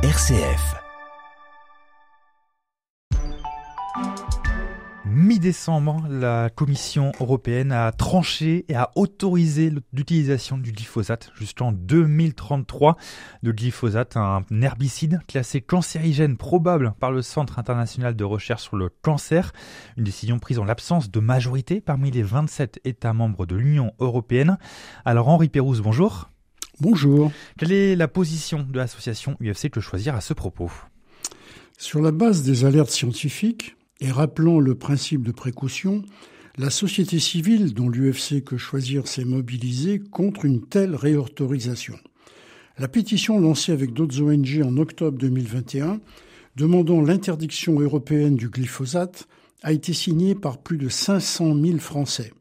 RCF. Mi-décembre, la Commission européenne a tranché et a autorisé l'utilisation du glyphosate jusqu'en 2033. Le glyphosate, un herbicide classé cancérigène probable par le Centre international de recherche sur le cancer. Une décision prise en l'absence de majorité parmi les 27 États membres de l'Union européenne. Alors Henri Pérouse, bonjour. Bonjour. Quelle est la position de l'association UFC Que Choisir à ce propos? Sur la base des alertes scientifiques et rappelant le principe de précaution, la société civile dont l'UFC Que Choisir s'est mobilisée contre une telle réautorisation. La pétition lancée avec d'autres ONG en octobre 2021 demandant l'interdiction européenne du glyphosate a été signée par plus de 500 000 Français.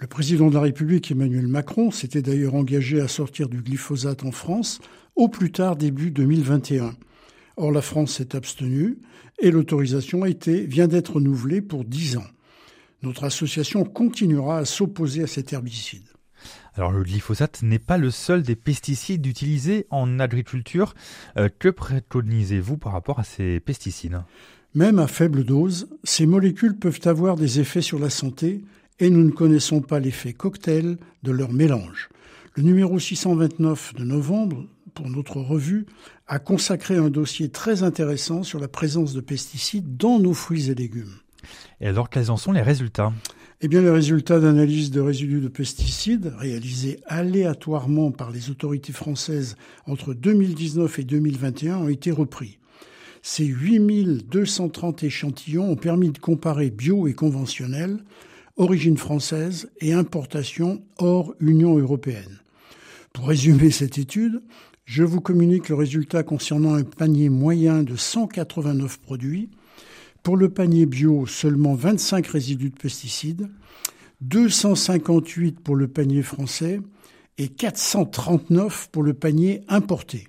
Le président de la République, Emmanuel Macron, s'était d'ailleurs engagé à sortir du glyphosate en France au plus tard début 2021. Or, la France s'est abstenue et l'autorisation vient d'être renouvelée pour 10 ans. Notre association continuera à s'opposer à cet herbicide. Alors le glyphosate n'est pas le seul des pesticides utilisés en agriculture. Euh, que préconisez-vous par rapport à ces pesticides? Même à faible dose, ces molécules peuvent avoir des effets sur la santé et nous ne connaissons pas l'effet cocktail de leur mélange. Le numéro 629 de novembre, pour notre revue, a consacré un dossier très intéressant sur la présence de pesticides dans nos fruits et légumes. Et alors, quels en sont les résultats? Eh bien, les résultats d'analyse de résidus de pesticides réalisés aléatoirement par les autorités françaises entre 2019 et 2021 ont été repris. Ces 8230 échantillons ont permis de comparer bio et conventionnel origine française et importation hors Union européenne. Pour résumer cette étude, je vous communique le résultat concernant un panier moyen de 189 produits. Pour le panier bio, seulement 25 résidus de pesticides, 258 pour le panier français et 439 pour le panier importé.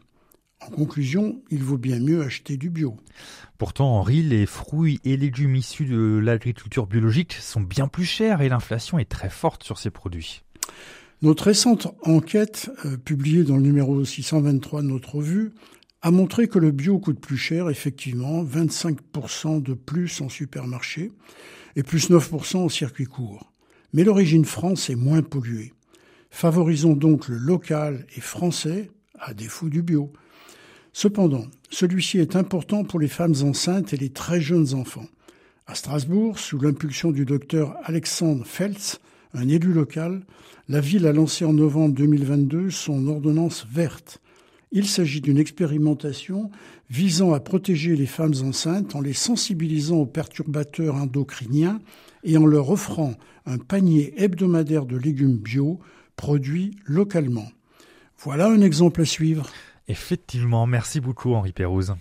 En conclusion, il vaut bien mieux acheter du bio. Pourtant, Henri, les fruits et légumes issus de l'agriculture biologique sont bien plus chers et l'inflation est très forte sur ces produits. Notre récente enquête, euh, publiée dans le numéro 623 de notre revue, a montré que le bio coûte plus cher, effectivement, 25% de plus en supermarché et plus 9% en circuit court. Mais l'origine France est moins polluée. Favorisons donc le local et français à défaut du bio. Cependant, celui-ci est important pour les femmes enceintes et les très jeunes enfants. À Strasbourg, sous l'impulsion du docteur Alexandre Feltz, un élu local, la ville a lancé en novembre 2022 son ordonnance verte. Il s'agit d'une expérimentation visant à protéger les femmes enceintes en les sensibilisant aux perturbateurs endocriniens et en leur offrant un panier hebdomadaire de légumes bio produits localement. Voilà un exemple à suivre. Effectivement, merci beaucoup Henri Pérouse.